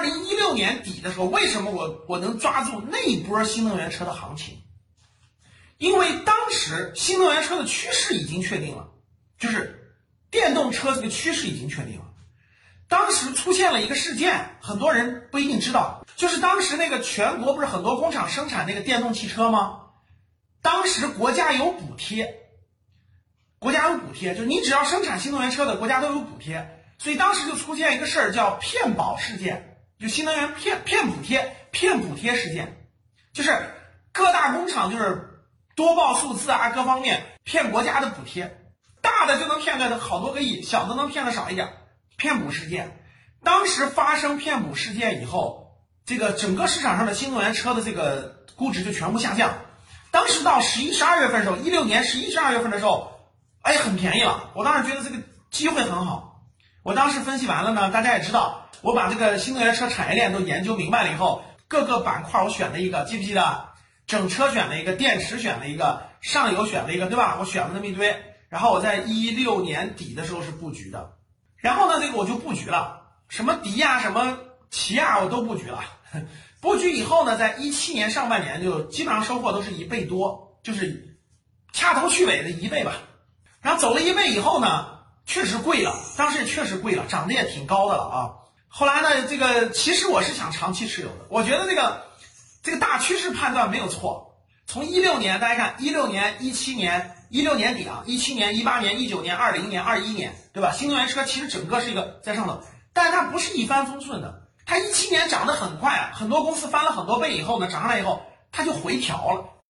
二零一六年底的时候，为什么我我能抓住那一波新能源车的行情？因为当时新能源车的趋势已经确定了，就是电动车这个趋势已经确定了。当时出现了一个事件，很多人不一定知道，就是当时那个全国不是很多工厂生产那个电动汽车吗？当时国家有补贴，国家有补贴，就是你只要生产新能源车的，国家都有补贴。所以当时就出现一个事儿，叫骗保事件，就新能源骗骗补贴、骗补贴事件，就是各大工厂就是多报数字啊，各方面骗国家的补贴，大的就能骗个好多个亿，小的能骗的少一点。骗补事件，当时发生骗补事件以后，这个整个市场上的新能源车的这个估值就全部下降。当时到十一、十二月份的时候，一六年十一、十二月份的时候，哎，很便宜了。我当时觉得这个机会很好。我当时分析完了呢，大家也知道，我把这个新能源车产业链都研究明白了以后，各个板块我选了一个，记不记得？整车选了一个，电池选了一个，上游选了一个，对吧？我选了那么一堆，然后我在一六年底的时候是布局的，然后呢，这个我就布局了，什么迪亚、什么起亚我都布局了。布局以后呢，在一七年上半年就基本上收获都是一倍多，就是掐头去尾的一倍吧。然后走了一倍以后呢？确实贵了，当时也确实贵了，涨得也挺高的了啊。后来呢，这个其实我是想长期持有的，我觉得这个这个大趋势判断没有错。从一六年，大家看一六年、一七年、一六年底啊，一七年、一八年、一九年、二零年、二一年，对吧？新能源车其实整个是一个在上头，但是它不是一帆风顺的。它一七年涨得很快啊，很多公司翻了很多倍以后呢，涨上来以后，它就回调了。